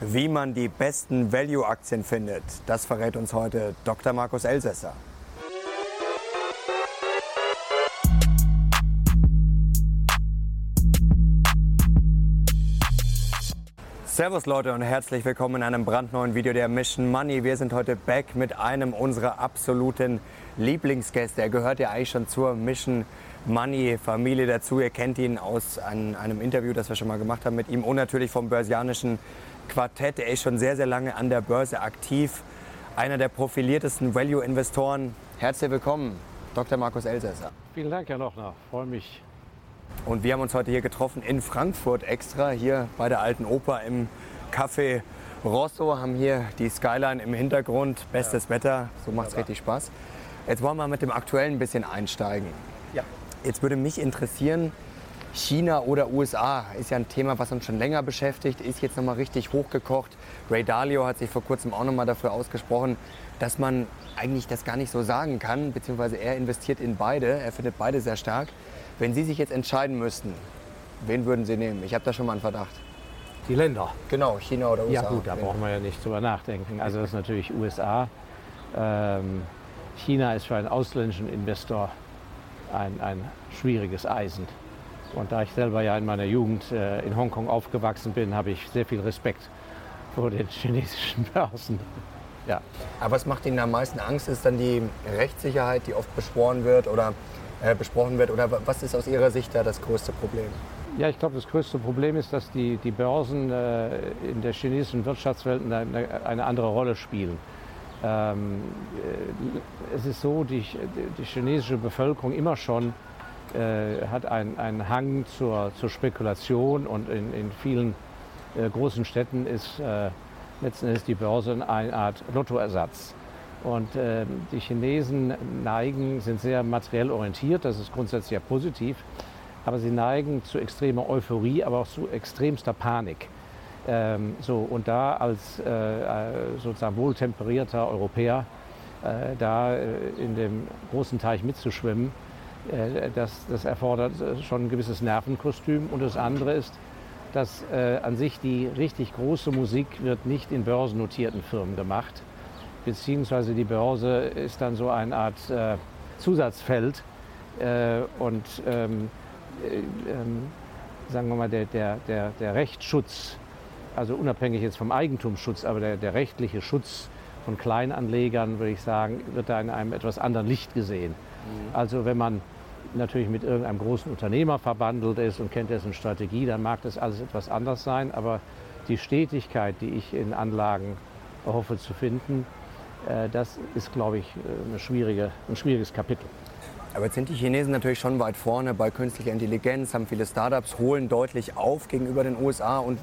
Wie man die besten Value-Aktien findet, das verrät uns heute Dr. Markus Elsässer. Servus Leute und herzlich willkommen in einem brandneuen Video der Mission Money. Wir sind heute back mit einem unserer absoluten Lieblingsgäste. Er gehört ja eigentlich schon zur Mission Money Familie dazu. Ihr kennt ihn aus einem Interview, das wir schon mal gemacht haben mit ihm und natürlich vom börsianischen Quartett. Er ist schon sehr, sehr lange an der Börse aktiv. Einer der profiliertesten Value-Investoren. Herzlich willkommen, Dr. Markus Elsässer. Vielen Dank, Herr Lochner. Freue mich. Und wir haben uns heute hier getroffen in Frankfurt extra, hier bei der Alten Oper im Café Rosso, haben hier die Skyline im Hintergrund, bestes ja. Wetter, so macht es richtig Spaß. Jetzt wollen wir mit dem Aktuellen ein bisschen einsteigen. Ja. Jetzt würde mich interessieren, China oder USA ist ja ein Thema, was uns schon länger beschäftigt, ist jetzt nochmal richtig hochgekocht. Ray Dalio hat sich vor kurzem auch nochmal dafür ausgesprochen, dass man eigentlich das gar nicht so sagen kann, beziehungsweise er investiert in beide, er findet beide sehr stark. Wenn Sie sich jetzt entscheiden müssten, wen würden Sie nehmen? Ich habe da schon mal einen Verdacht. Die Länder. Genau, China oder USA. Ja gut, da brauchen wir ja nicht drüber nachdenken. Also das ist natürlich USA. Ähm, China ist für einen ausländischen Investor ein, ein schwieriges Eisen. Und da ich selber ja in meiner Jugend äh, in Hongkong aufgewachsen bin, habe ich sehr viel Respekt vor den chinesischen Börsen. Ja. Aber was macht Ihnen am meisten Angst? Ist dann die Rechtssicherheit, die oft beschworen wird oder äh, besprochen wird? Oder was ist aus Ihrer Sicht da das größte Problem? Ja, ich glaube, das größte Problem ist, dass die, die Börsen äh, in der chinesischen Wirtschaftswelt eine, eine andere Rolle spielen. Ähm, äh, es ist so, die, die chinesische Bevölkerung immer schon äh, hat einen Hang zur, zur, Spekulation und in, in vielen äh, großen Städten ist äh, letzten Endes die Börse eine Art Lottoersatz. Und äh, die Chinesen neigen, sind sehr materiell orientiert, das ist grundsätzlich ja positiv, aber sie neigen zu extremer Euphorie, aber auch zu extremster Panik. Ähm, so, und da als äh, äh sozusagen wohltemperierter Europäer äh, da in dem großen Teich mitzuschwimmen, äh, das, das erfordert äh, schon ein gewisses Nervenkostüm. Und das andere ist, dass äh, an sich die richtig große Musik wird nicht in börsennotierten Firmen gemacht, beziehungsweise die Börse ist dann so eine Art äh, Zusatzfeld äh, und ähm, äh, ähm, sagen wir mal der, der, der, der Rechtsschutz, also unabhängig jetzt vom Eigentumsschutz, aber der, der rechtliche Schutz von Kleinanlegern, würde ich sagen, wird da in einem etwas anderen Licht gesehen. Mhm. Also wenn man natürlich mit irgendeinem großen Unternehmer verbandelt ist und kennt dessen Strategie, dann mag das alles etwas anders sein. Aber die Stetigkeit, die ich in Anlagen hoffe zu finden, äh, das ist, glaube ich, äh, schwierige, ein schwieriges Kapitel. Aber jetzt sind die Chinesen natürlich schon weit vorne bei künstlicher Intelligenz, haben viele Startups, holen deutlich auf gegenüber den USA und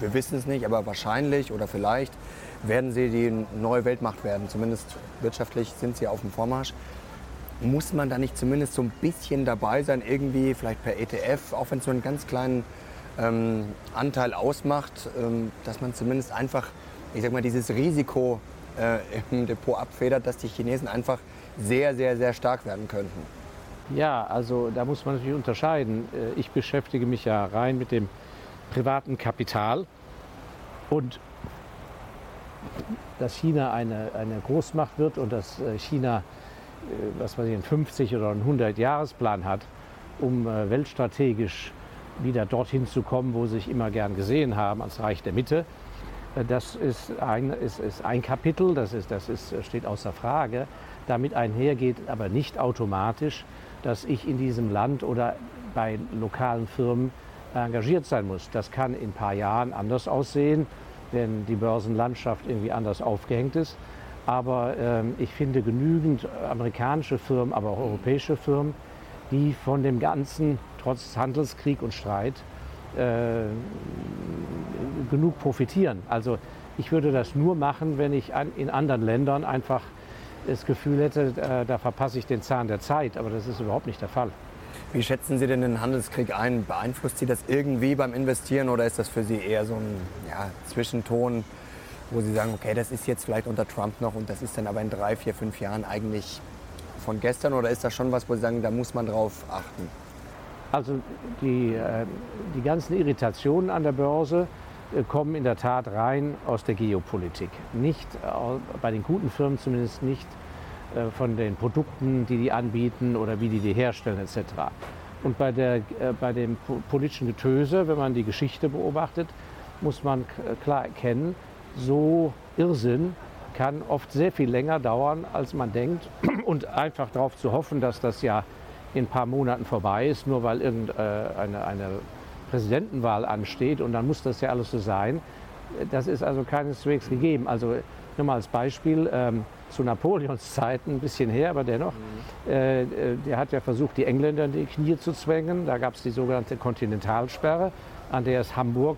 wir wissen es nicht, aber wahrscheinlich oder vielleicht werden sie die neue Weltmacht werden. Zumindest wirtschaftlich sind sie auf dem Vormarsch. Muss man da nicht zumindest so ein bisschen dabei sein, irgendwie vielleicht per ETF, auch wenn es so einen ganz kleinen ähm, Anteil ausmacht, ähm, dass man zumindest einfach, ich sag mal, dieses Risiko äh, im Depot abfedert, dass die Chinesen einfach sehr, sehr, sehr stark werden könnten? Ja, also da muss man natürlich unterscheiden. Äh, ich beschäftige mich ja rein mit dem privaten Kapital und dass China eine, eine Großmacht wird und dass äh, China was weiß ich, einen 50 oder einen 100 Jahresplan hat, um äh, weltstrategisch wieder dorthin zu kommen, wo sie sich immer gern gesehen haben, als Reich der Mitte. Äh, das ist ein, ist, ist ein Kapitel, das, ist, das ist, steht außer Frage. Damit einhergeht aber nicht automatisch, dass ich in diesem Land oder bei lokalen Firmen engagiert sein muss. Das kann in ein paar Jahren anders aussehen, wenn die Börsenlandschaft irgendwie anders aufgehängt ist. Aber ähm, ich finde genügend amerikanische Firmen, aber auch europäische Firmen, die von dem Ganzen, trotz Handelskrieg und Streit, äh, genug profitieren. Also ich würde das nur machen, wenn ich an, in anderen Ländern einfach das Gefühl hätte, äh, da verpasse ich den Zahn der Zeit. Aber das ist überhaupt nicht der Fall. Wie schätzen Sie denn den Handelskrieg ein? Beeinflusst Sie das irgendwie beim Investieren oder ist das für Sie eher so ein ja, Zwischenton? Wo Sie sagen, okay, das ist jetzt vielleicht unter Trump noch und das ist dann aber in drei, vier, fünf Jahren eigentlich von gestern oder ist das schon was, wo Sie sagen, da muss man drauf achten? Also die, äh, die ganzen Irritationen an der Börse äh, kommen in der Tat rein aus der Geopolitik. Nicht bei den guten Firmen zumindest nicht äh, von den Produkten, die die anbieten oder wie die die herstellen etc. Und bei, der, äh, bei dem politischen Getöse, wenn man die Geschichte beobachtet, muss man klar erkennen, so Irrsinn kann oft sehr viel länger dauern, als man denkt. Und einfach darauf zu hoffen, dass das ja in ein paar Monaten vorbei ist, nur weil irgendeine eine Präsidentenwahl ansteht und dann muss das ja alles so sein. Das ist also keineswegs gegeben. Also nur mal als Beispiel, ähm, zu Napoleons Zeiten, ein bisschen her, aber dennoch, mhm. äh, der hat ja versucht, die Engländer in die Knie zu zwängen. Da gab es die sogenannte Kontinentalsperre, an der ist Hamburg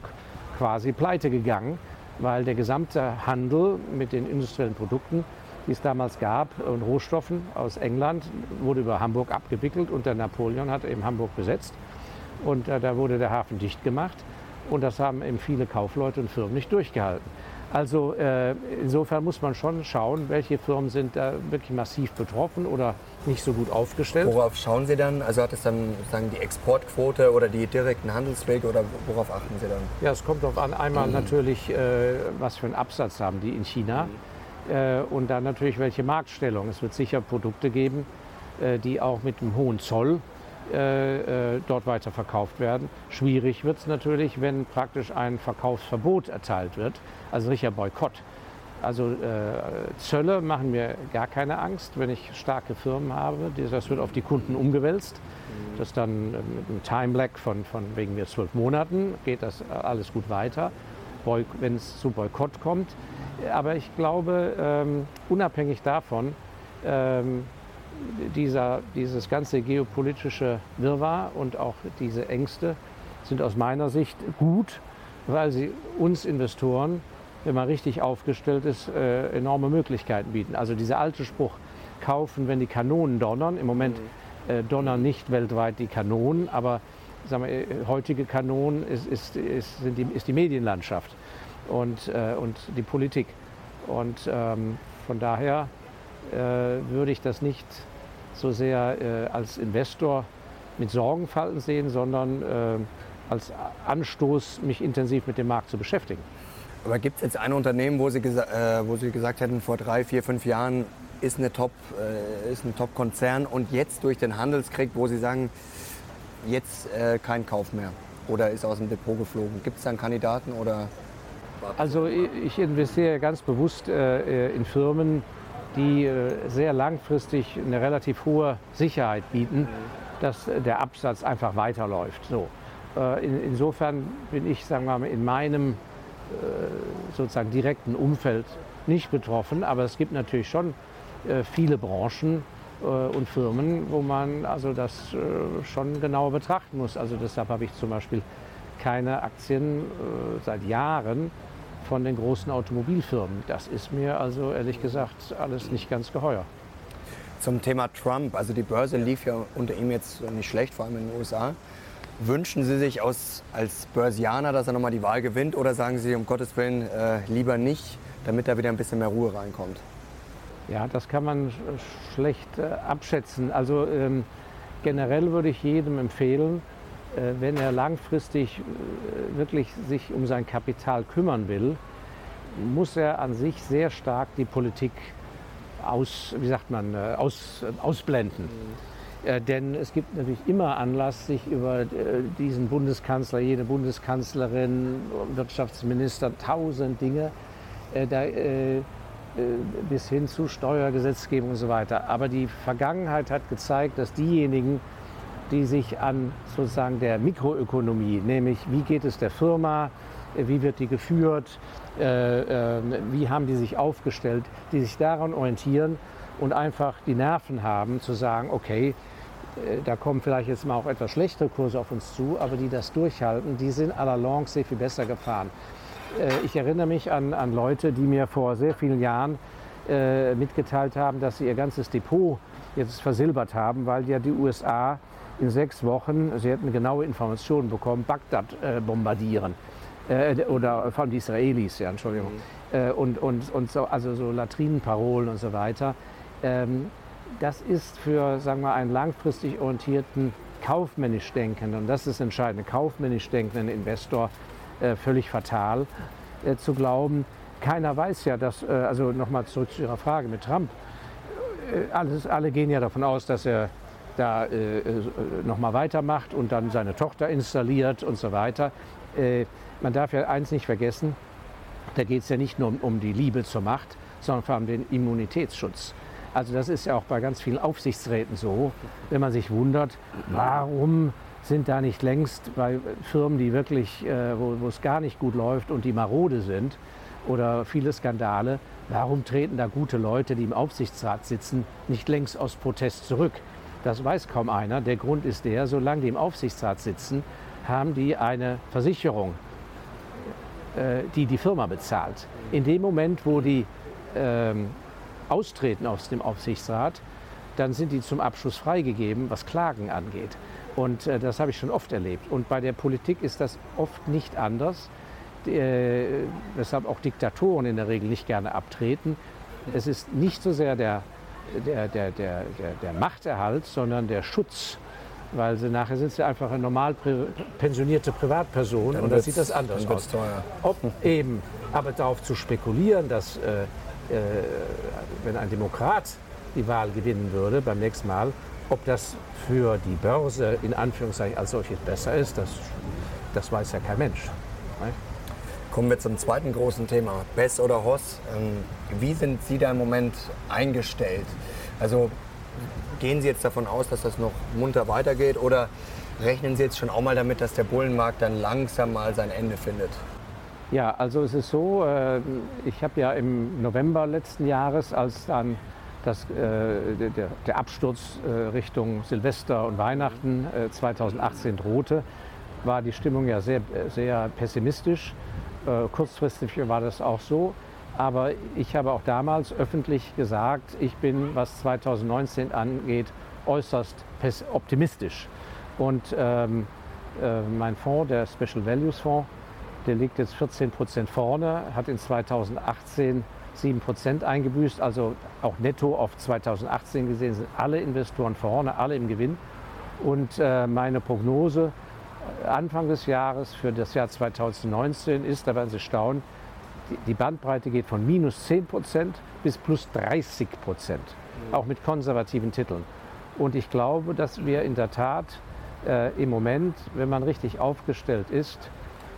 quasi pleite gegangen, weil der gesamte Handel mit den industriellen Produkten, die es damals gab, und Rohstoffen aus England, wurde über Hamburg abgewickelt und der Napoleon hat eben Hamburg besetzt. Und äh, da wurde der Hafen dicht gemacht. Und das haben eben viele Kaufleute und Firmen nicht durchgehalten. Also äh, insofern muss man schon schauen, welche Firmen sind da wirklich massiv betroffen oder nicht so gut aufgestellt. Worauf schauen Sie dann? Also hat es dann sagen die Exportquote oder die direkten Handelswege oder worauf achten Sie dann? Ja, es kommt darauf an. Einmal mhm. natürlich, äh, was für einen Absatz haben die in China mhm. äh, und dann natürlich welche Marktstellung. Es wird sicher Produkte geben, äh, die auch mit einem hohen Zoll äh, äh, dort weiter verkauft werden. Schwierig wird es natürlich, wenn praktisch ein Verkaufsverbot erteilt wird, also sicher Boykott. Also äh, Zölle machen mir gar keine Angst, wenn ich starke Firmen habe. Das wird auf die Kunden umgewälzt. Das ist dann mit einem Time-Lag von, von wegen mir zwölf Monaten geht das alles gut weiter, wenn es zu Boykott kommt. Aber ich glaube, ähm, unabhängig davon, ähm, dieser, dieses ganze geopolitische Wirrwarr und auch diese Ängste sind aus meiner Sicht gut, weil sie uns Investoren, wenn man richtig aufgestellt ist, äh, enorme Möglichkeiten bieten. Also dieser alte Spruch, kaufen, wenn die Kanonen donnern. Im Moment mhm. äh, donnern nicht weltweit die Kanonen, aber sagen wir, äh, heutige Kanonen ist, ist, ist, die, ist die Medienlandschaft und, äh, und die Politik. Und ähm, von daher würde ich das nicht so sehr äh, als Investor mit Sorgenfalten sehen, sondern äh, als Anstoß, mich intensiv mit dem Markt zu beschäftigen. Aber gibt es jetzt ein Unternehmen, wo Sie, äh, wo Sie gesagt hätten, vor drei, vier, fünf Jahren ist, eine Top, äh, ist ein Top-Konzern und jetzt durch den Handelskrieg, wo Sie sagen, jetzt äh, kein Kauf mehr oder ist aus dem Depot geflogen? Gibt es da einen Kandidaten oder? Also ich investiere ganz bewusst äh, in Firmen, die äh, sehr langfristig eine relativ hohe Sicherheit bieten, dass der Absatz einfach weiterläuft. So. Äh, insofern bin ich sagen wir mal, in meinem äh, sozusagen direkten Umfeld nicht betroffen, aber es gibt natürlich schon viele Branchen und Firmen, wo man also das schon genauer betrachten muss. Also deshalb habe ich zum Beispiel keine Aktien seit Jahren von den großen Automobilfirmen. Das ist mir also ehrlich gesagt alles nicht ganz geheuer. Zum Thema Trump, also die Börse lief ja unter ihm jetzt nicht schlecht, vor allem in den USA. Wünschen Sie sich aus, als Börsianer, dass er nochmal die Wahl gewinnt oder sagen Sie um Gottes Willen äh, lieber nicht, damit da wieder ein bisschen mehr Ruhe reinkommt? Ja, das kann man schlecht äh, abschätzen. Also ähm, generell würde ich jedem empfehlen, wenn er langfristig äh, wirklich sich um sein Kapital kümmern will, muss er an sich sehr stark die Politik aus, wie sagt man, äh, aus, ausblenden. Mhm. denn es gibt natürlich immer Anlass, sich über diesen Bundeskanzler, jede Bundeskanzlerin, Wirtschaftsminister, tausend Dinge, da, bis hin zu Steuergesetzgebung und so weiter. Aber die Vergangenheit hat gezeigt, dass diejenigen, die sich an sozusagen der Mikroökonomie, nämlich wie geht es der Firma, äh, wie wird die geführt, äh, äh, wie haben die sich aufgestellt, die sich daran orientieren und einfach die Nerven haben zu sagen, okay, äh, da kommen vielleicht jetzt mal auch etwas schlechtere Kurse auf uns zu, aber die das durchhalten, die sind à la longue sehr viel besser gefahren. Ich erinnere mich an, an Leute, die mir vor sehr vielen Jahren mitgeteilt haben, dass sie ihr ganzes Depot jetzt versilbert haben, weil ja die USA in sechs Wochen, sie hätten genaue Informationen bekommen, Bagdad äh, bombardieren. Äh, oder von den Israelis, ja, Entschuldigung. Mhm. Äh, und und, und so, also so Latrinenparolen und so weiter. Ähm, das ist für, sagen wir, einen langfristig orientierten, kaufmännisch denkenden, und das ist entscheidend, kaufmännisch denkenden Investor äh, völlig fatal äh, zu glauben. Keiner weiß ja, dass, äh, also nochmal zurück zu Ihrer Frage mit Trump, alles, alle gehen ja davon aus, dass er da äh, äh nochmal weitermacht und dann seine Tochter installiert und so weiter. Äh, man darf ja eins nicht vergessen, da geht es ja nicht nur um, um die Liebe zur Macht, sondern vor allem den Immunitätsschutz. Also das ist ja auch bei ganz vielen Aufsichtsräten so, wenn man sich wundert, warum sind da nicht längst bei Firmen, die wirklich, äh, wo, wo es gar nicht gut läuft und die marode sind oder viele Skandale, warum treten da gute Leute, die im Aufsichtsrat sitzen, nicht längst aus Protest zurück? Das weiß kaum einer. Der Grund ist der, solange die im Aufsichtsrat sitzen, haben die eine Versicherung, äh, die die Firma bezahlt. In dem Moment, wo die ähm, austreten aus dem Aufsichtsrat, dann sind die zum Abschluss freigegeben, was Klagen angeht. Und äh, das habe ich schon oft erlebt. Und bei der Politik ist das oft nicht anders, äh, weshalb auch Diktatoren in der Regel nicht gerne abtreten. Es ist nicht so sehr der, der, der, der, der Machterhalt, sondern der Schutz weil sie nachher sind sie einfach eine normal pensionierte Privatperson dann und dann sieht das anders aus. Teuer. Ob eben, aber darauf zu spekulieren, dass äh, äh, wenn ein Demokrat die Wahl gewinnen würde beim nächsten Mal, ob das für die Börse in Anführungszeichen als solches besser ist, das, das weiß ja kein Mensch. Ne? Kommen wir zum zweiten großen Thema, Bess oder Hoss. Ähm, wie sind Sie da im Moment eingestellt? Also gehen Sie jetzt davon aus, dass das noch munter weitergeht oder rechnen Sie jetzt schon auch mal damit, dass der Bullenmarkt dann langsam mal sein Ende findet? Ja, also es ist so, äh, ich habe ja im November letzten Jahres, als dann das, äh, der, Absturz äh, Richtung Silvester und Weihnachten 2018 drohte, war die Stimmung ja sehr, sehr pessimistisch. Kurzfristig war das auch so. Aber ich habe auch damals öffentlich gesagt, ich bin, was 2019 angeht, äußerst optimistisch. Und ähm, äh, mein Fonds, der Special Values Fonds, der liegt jetzt 14 Prozent vorne, hat in 2018 7 Prozent eingebüßt. Also auch netto auf 2018 gesehen sind alle Investoren vorne, alle im Gewinn. Und äh, meine Prognose Anfang des Jahres für das Jahr 2019 ist, da werden Sie staunen, die Bandbreite geht von minus 10 Prozent bis plus 30 Prozent, auch mit konservativen Titeln. Und ich glaube, dass wir in der Tat äh, im Moment, wenn man richtig aufgestellt ist,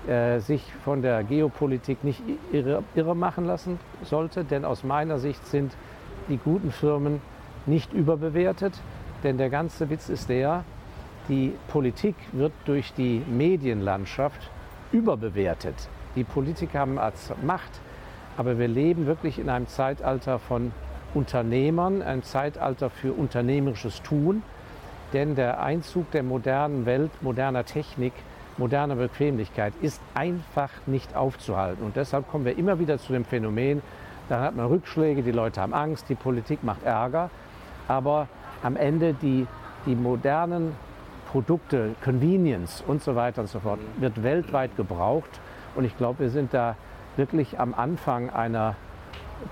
äh, sich von der Geopolitik nicht irre, irre machen lassen sollte. Denn aus meiner Sicht sind die guten Firmen nicht überbewertet. Denn der ganze Witz ist der, die Politik wird durch die Medienlandschaft überbewertet. Die Politiker haben als Macht, aber wir leben wirklich in einem Zeitalter von Unternehmern, ein Zeitalter für unternehmerisches Tun. Denn der Einzug der modernen Welt, moderner Technik, moderner Bequemlichkeit ist einfach nicht aufzuhalten. Und deshalb kommen wir immer wieder zu dem Phänomen, dann hat man Rückschläge, die Leute haben Angst, die Politik macht Ärger. Aber am Ende die, die modernen Produkte, Convenience und so weiter und so fort, wird weltweit gebraucht. Und ich glaube, wir sind da wirklich am Anfang einer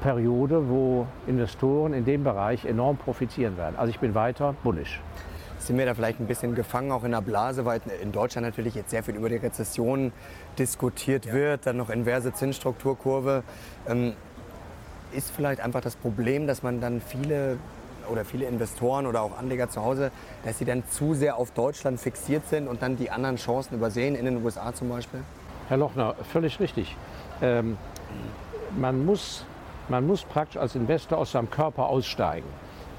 Periode, wo Investoren in dem Bereich enorm profitieren werden. Also ich bin weiter bullisch sind wir da vielleicht ein bisschen gefangen, auch in der Blase, weil in Deutschland natürlich jetzt sehr viel über die Rezession diskutiert ja. wird, dann noch inverse Zinsstrukturkurve. Ähm, ist vielleicht einfach das Problem, dass man dann viele oder viele Investoren oder auch Anleger zu Hause, dass sie dann zu sehr auf Deutschland fixiert sind und dann die anderen Chancen übersehen, in den USA zum Beispiel? Herr Lochner, völlig richtig. Ähm, man, muss, man muss praktisch als Investor aus seinem Körper aussteigen.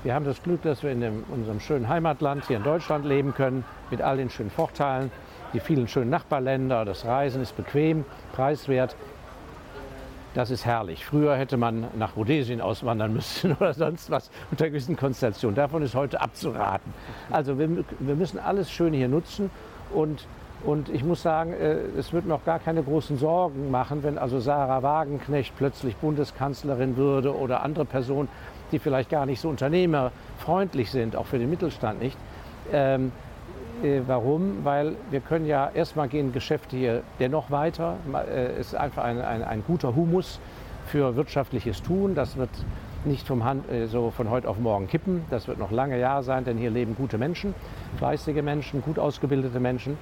Wir haben das Glück, dass wir in dem, unserem schönen Heimatland hier in Deutschland leben können, mit all den schönen Vorteilen, die vielen schönen Nachbarländer. Das Reisen ist bequem, preiswert. Das ist herrlich. Früher hätte man nach Rhodesien auswandern müssen oder sonst was unter gewissen Konstellationen. Davon ist heute abzuraten. Also wir, wir müssen alles schön hier nutzen und und ich muss sagen, äh, es wird mir auch gar keine großen Sorgen machen, wenn also Sarah Wagenknecht plötzlich Bundeskanzlerin würde oder andere Personen die vielleicht gar nicht so unternehmerfreundlich sind, auch für den Mittelstand nicht. Äh, warum? Weil wir können ja erstmal gehen Geschäfte hier dennoch weiter. Äh, es ist einfach ein, ein, ein, guter Humus für wirtschaftliches Tun. Das wird nicht vom Hand, äh, so von heute auf morgen kippen. Das wird noch lange Jahre sein, denn hier leben gute Menschen, fleißige Menschen, gut ausgebildete Menschen.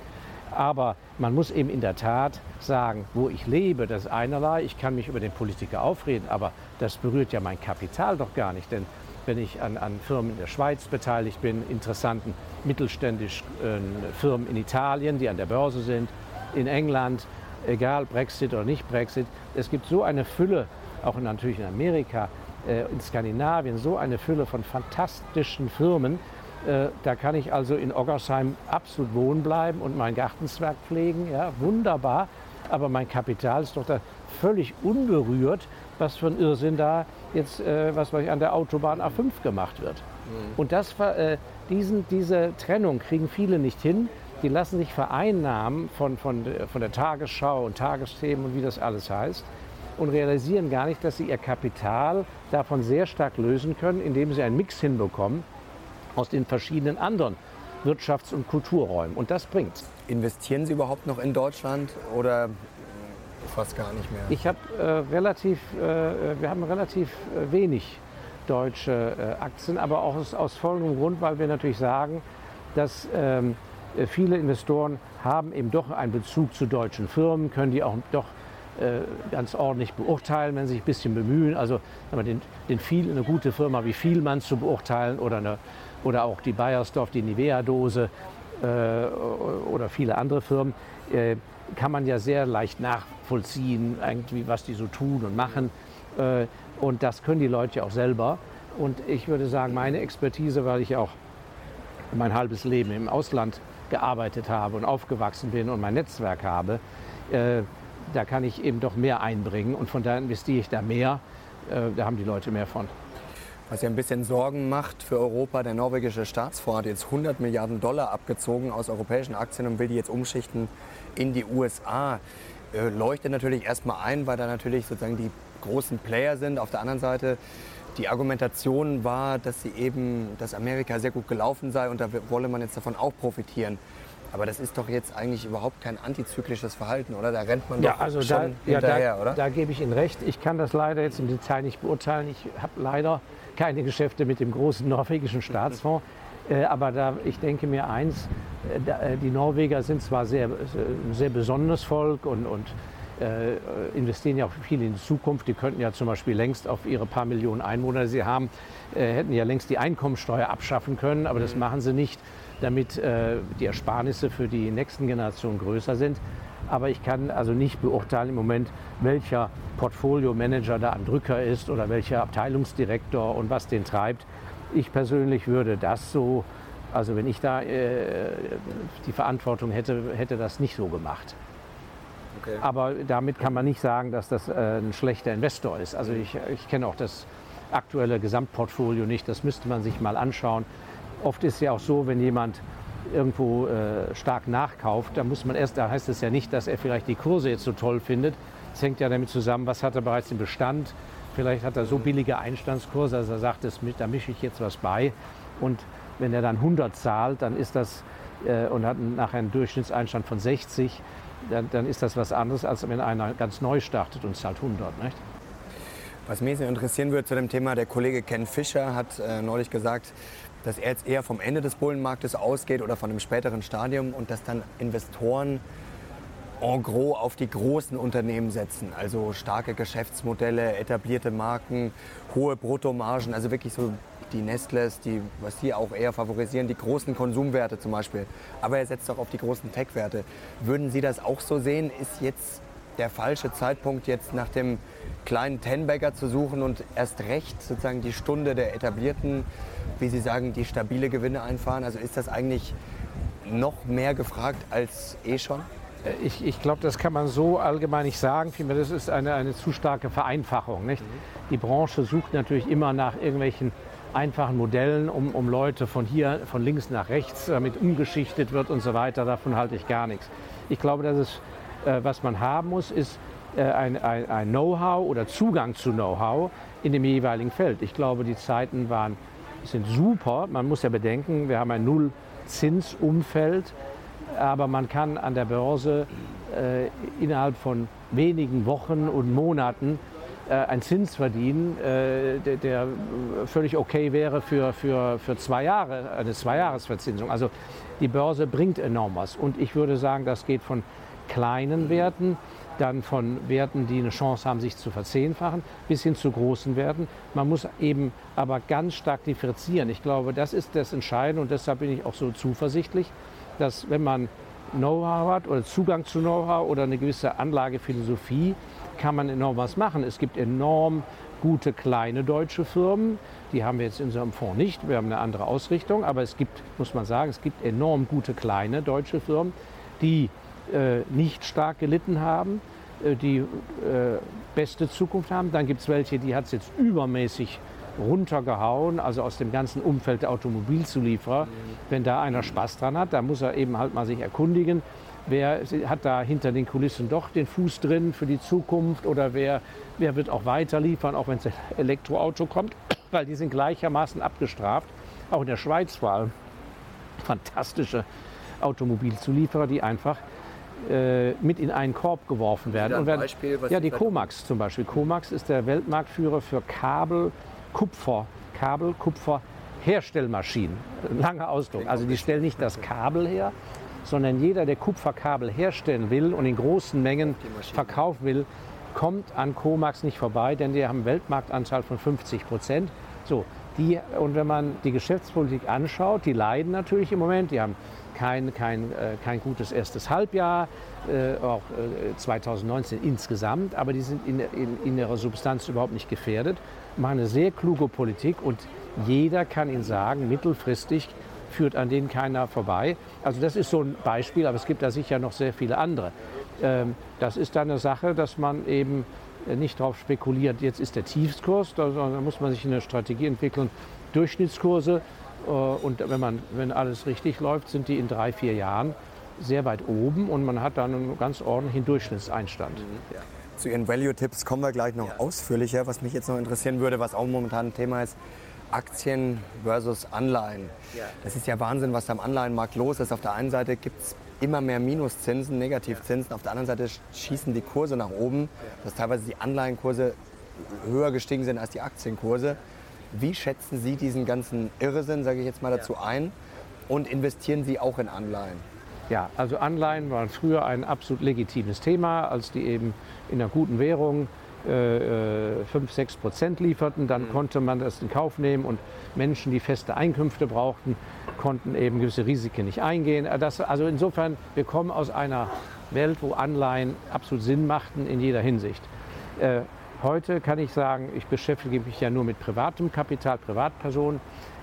Aber man muss eben in der Tat sagen, wo ich lebe, das ist einerlei. Ich kann mich über den Politiker aufreden, aber das berührt ja mein Kapital doch gar nicht. Denn wenn ich an, an Firmen in der Schweiz beteiligt bin, interessanten mittelständischen äh, Firmen in Italien, die an der Börse sind, in England, egal Brexit oder nicht Brexit, es gibt so eine Fülle, auch natürlich in Amerika, äh, in Skandinavien, so eine Fülle von fantastischen Firmen, äh, da kann ich also in Oggersheim absolut wohnen bleiben und mein Gartenzwerg pflegen. Ja, wunderbar. Aber mein Kapital ist doch da völlig unberührt, was für ein Irrsinn da jetzt, äh, was an der Autobahn A5 gemacht wird. Mhm. Und das, äh, diesen, diese Trennung kriegen viele nicht hin. Die lassen sich vereinnahmen von, von, von der Tagesschau und Tagesthemen und wie das alles heißt und realisieren gar nicht, dass sie ihr Kapital davon sehr stark lösen können, indem sie einen Mix hinbekommen, aus den verschiedenen anderen Wirtschafts- und Kulturräumen. Und das bringt. Investieren Sie überhaupt noch in Deutschland oder fast gar nicht mehr? Ich habe äh, relativ, äh, wir haben relativ äh, wenig deutsche äh, Aktien, aber auch aus, aus, folgendem Grund, weil wir natürlich sagen, dass ähm, viele Investoren haben eben doch einen Bezug zu deutschen Firmen, können die auch doch äh, ganz ordentlich beurteilen, wenn sie sich ein bisschen bemühen. Also den, den viel, eine gute Firma wie Vielmann zu beurteilen oder eine oder auch die Bayersdorf, die Nivea-Dose äh, oder viele andere Firmen, äh, kann man ja sehr leicht nachvollziehen, irgendwie, was die so tun und machen. Äh, und das können die Leute ja auch selber. Und ich würde sagen, meine Expertise, weil ich auch mein halbes Leben im Ausland gearbeitet habe und aufgewachsen bin und mein Netzwerk habe, äh, da kann ich eben doch mehr einbringen und von daher investiere ich da mehr. Äh, da haben die Leute mehr von. Was ja ein bisschen Sorgen macht für Europa, der norwegische Staatsfonds hat jetzt 100 Milliarden Dollar abgezogen aus europäischen Aktien und will die jetzt umschichten in die USA. Äh, leuchtet natürlich erstmal ein, weil da natürlich sozusagen die großen Player sind. Auf der anderen Seite die Argumentation war, dass sie eben, dass Amerika sehr gut gelaufen sei und da wolle man jetzt davon auch profitieren. Aber das ist doch jetzt eigentlich überhaupt kein antizyklisches Verhalten, oder? Da rennt man ja, doch also schon da, hinterher, ja, da, oder? Da gebe ich Ihnen recht. Ich kann das leider jetzt im Detail nicht beurteilen. Ich habe leider keine Geschäfte mit dem großen norwegischen Staatsfonds. Äh, aber da, ich denke mir eins, äh, äh, die Norweger sind zwar sehr, sehr besonderes Volk und, und äh, investieren ja auch viel in die Zukunft. Die könnten ja zum Beispiel längst auf ihre paar Millionen Einwohner, die sie haben, äh, hätten ja längst die Einkommensteuer abschaffen können, aber das mhm. machen sie nicht, damit äh, die Ersparnisse für die nächsten Generationen größer sind. Aber ich kann also nicht beurteilen im Moment, welcher Portfolio-Manager da am Drücker ist oder welcher Abteilungsdirektor und was den treibt. Ich persönlich würde das so, also wenn ich da äh, die Verantwortung hätte, hätte das nicht so gemacht. Okay. Aber damit kann man nicht sagen, dass das äh, ein schlechter Investor ist. Also ich, ich kenne auch das aktuelle Gesamtportfolio nicht, das müsste man sich mal anschauen. Oft ist es ja auch so, wenn jemand irgendwo äh, stark nachkauft, dann muss man erst, da heißt es ja nicht, dass er vielleicht die Kurse jetzt so toll findet. Es hängt ja damit zusammen, was hat er bereits im Bestand. Vielleicht hat er so billige Einstandskurse, dass er sagt, das, da mische ich jetzt was bei. Und wenn er dann 100 zahlt, dann ist das äh, und hat nachher einen Durchschnittseinstand von 60, dann, dann, ist das was anderes, als wenn einer ganz neu startet und zahlt 100. Nicht? Was mich sehr interessieren würde zu dem Thema, der Kollege Ken Fischer hat äh, neulich gesagt, dass er jetzt eher vom Ende des Bullenmarktes ausgeht oder von einem späteren Stadium und dass dann Investoren en gros auf die großen Unternehmen setzen. Also starke Geschäftsmodelle, etablierte Marken, hohe Bruttomargen, also wirklich so die Nestles, die, was Sie auch eher favorisieren, die großen Konsumwerte zum Beispiel. Aber er setzt auch auf die großen Tech-Werte. Würden Sie das auch so sehen? Ist jetzt der falsche Zeitpunkt, jetzt nach dem kleinen Tenbagger zu suchen und erst recht sozusagen die Stunde der etablierten, wie Sie sagen, die stabile Gewinne einfahren? Also ist das eigentlich noch mehr gefragt als eh schon? Äh, ich, ich glaube, das kann man so allgemein nicht sagen. Vielmehr, das ist eine, eine zu starke Vereinfachung. Nicht? Die Branche sucht natürlich immer nach irgendwelchen einfachen Modellen, um, um Leute von hier, von links nach rechts, damit umgeschichtet wird und so weiter. Davon halte ich gar nichts. Ich glaube, dass es, äh, was man haben muss, ist äh, ein, ein, ein Know-how oder Zugang zu Know-how in dem jeweiligen Feld. Ich glaube, die Zeiten waren, sind super. Man muss ja bedenken, wir haben ein Nullzinsumfeld, aber man kann an der Börse äh, innerhalb von wenigen Wochen und Monaten äh, einen Zins verdienen, äh, der, der, völlig okay wäre für, für, für zwei Jahre, eine Zweijahresverzinsung. Also die Börse bringt enorm was. Und ich würde sagen, das geht von kleinen Werten, dann von Werten, die eine Chance haben, sich zu verzehnfachen, bis hin zu großen Werten. Man muss eben aber ganz stark differenzieren. Ich glaube, das ist das Entscheidende und deshalb bin ich auch so zuversichtlich, dass wenn man Know-how hat oder Zugang zu Know-how oder eine gewisse Anlagephilosophie, kann man enorm was machen. Es gibt enorm gute kleine deutsche Firmen, die haben wir jetzt in unserem Fonds nicht, wir haben eine andere Ausrichtung, aber es gibt, muss man sagen, es gibt enorm gute kleine deutsche Firmen, die äh, nicht stark gelitten haben, äh, die äh, beste Zukunft haben. Dann gibt es welche, die hat es jetzt übermäßig runtergehauen, also aus dem ganzen Umfeld der Automobilzulieferer. Wenn da einer Spaß dran hat, dann muss er eben halt mal sich erkundigen, wer hat da hinter den Kulissen doch den Fuß drin für die Zukunft oder wer, wer wird auch weiter liefern, auch wenn es ein Elektroauto kommt, weil die sind gleichermaßen abgestraft. Auch in der Schweiz vor allem fantastische Automobilzulieferer, die einfach äh, mit in einen Korb geworfen werden. Und werden Beispiel, ja, die Comax zum Beispiel. Comax ist der Weltmarktführer für Kabel, Kupfer, Kabel, Kupfer. Herstellmaschinen, langer Ausdruck. Also die stellen nicht das Kabel her, sondern jeder, der Kupferkabel herstellen will und in großen Mengen verkaufen will, kommt an Comax nicht vorbei, denn die haben einen Weltmarktanteil von 50 Prozent. So, die, und wenn man die Geschäftspolitik anschaut, die leiden natürlich im Moment, die haben kein, kein, äh, kein gutes erstes Halbjahr, äh, auch äh, 2019 insgesamt, aber die sind in, in, in, ihrer Substanz überhaupt nicht gefährdet, machen eine sehr kluge Politik und jeder kann Ihnen sagen, mittelfristig führt an denen keiner vorbei. Also das ist so ein Beispiel, aber es gibt da sicher noch sehr viele andere. Ähm, das ist dann eine Sache, dass man eben nicht darauf spekuliert, jetzt ist der Tiefskurs, da, muss man sich eine Strategie entwickeln, Durchschnittskurse äh, und wenn, man, wenn alles richtig läuft, sind die in drei, vier Jahren sehr weit oben und man hat dann einen ganz ordentlichen Durchschnittseinstand. Ja. Zu Ihren Value-Tipps kommen wir gleich noch ja. ausführlicher. Was mich jetzt noch interessieren würde, was auch momentan ein Thema ist, Aktien versus Anleihen. Ja. Das ist ja Wahnsinn, was da am Anleihenmarkt los ist. Auf der einen Seite gibt es immer mehr Minuszinsen, Negativzinsen. Auf der anderen Seite schießen die Kurse nach oben, dass teilweise die Anleihenkurse höher gestiegen sind als die Aktienkurse. Wie schätzen Sie diesen ganzen Irrsinn, sage ich jetzt mal dazu, ein und investieren Sie auch in Anleihen? Ja, also Anleihen waren früher ein absolut legitimes Thema, als die eben in einer guten Währung äh, 5, 6 Prozent lieferten. Dann mhm. konnte man das in Kauf nehmen und Menschen, die feste Einkünfte brauchten, konnten eben gewisse Risiken nicht eingehen. Das, also insofern, wir kommen aus einer Welt, wo Anleihen absolut Sinn machten in jeder Hinsicht. Äh, Heute kann ich sagen, ich beschäftige mich ja nur mit privatem Kapital, Privatpersonen,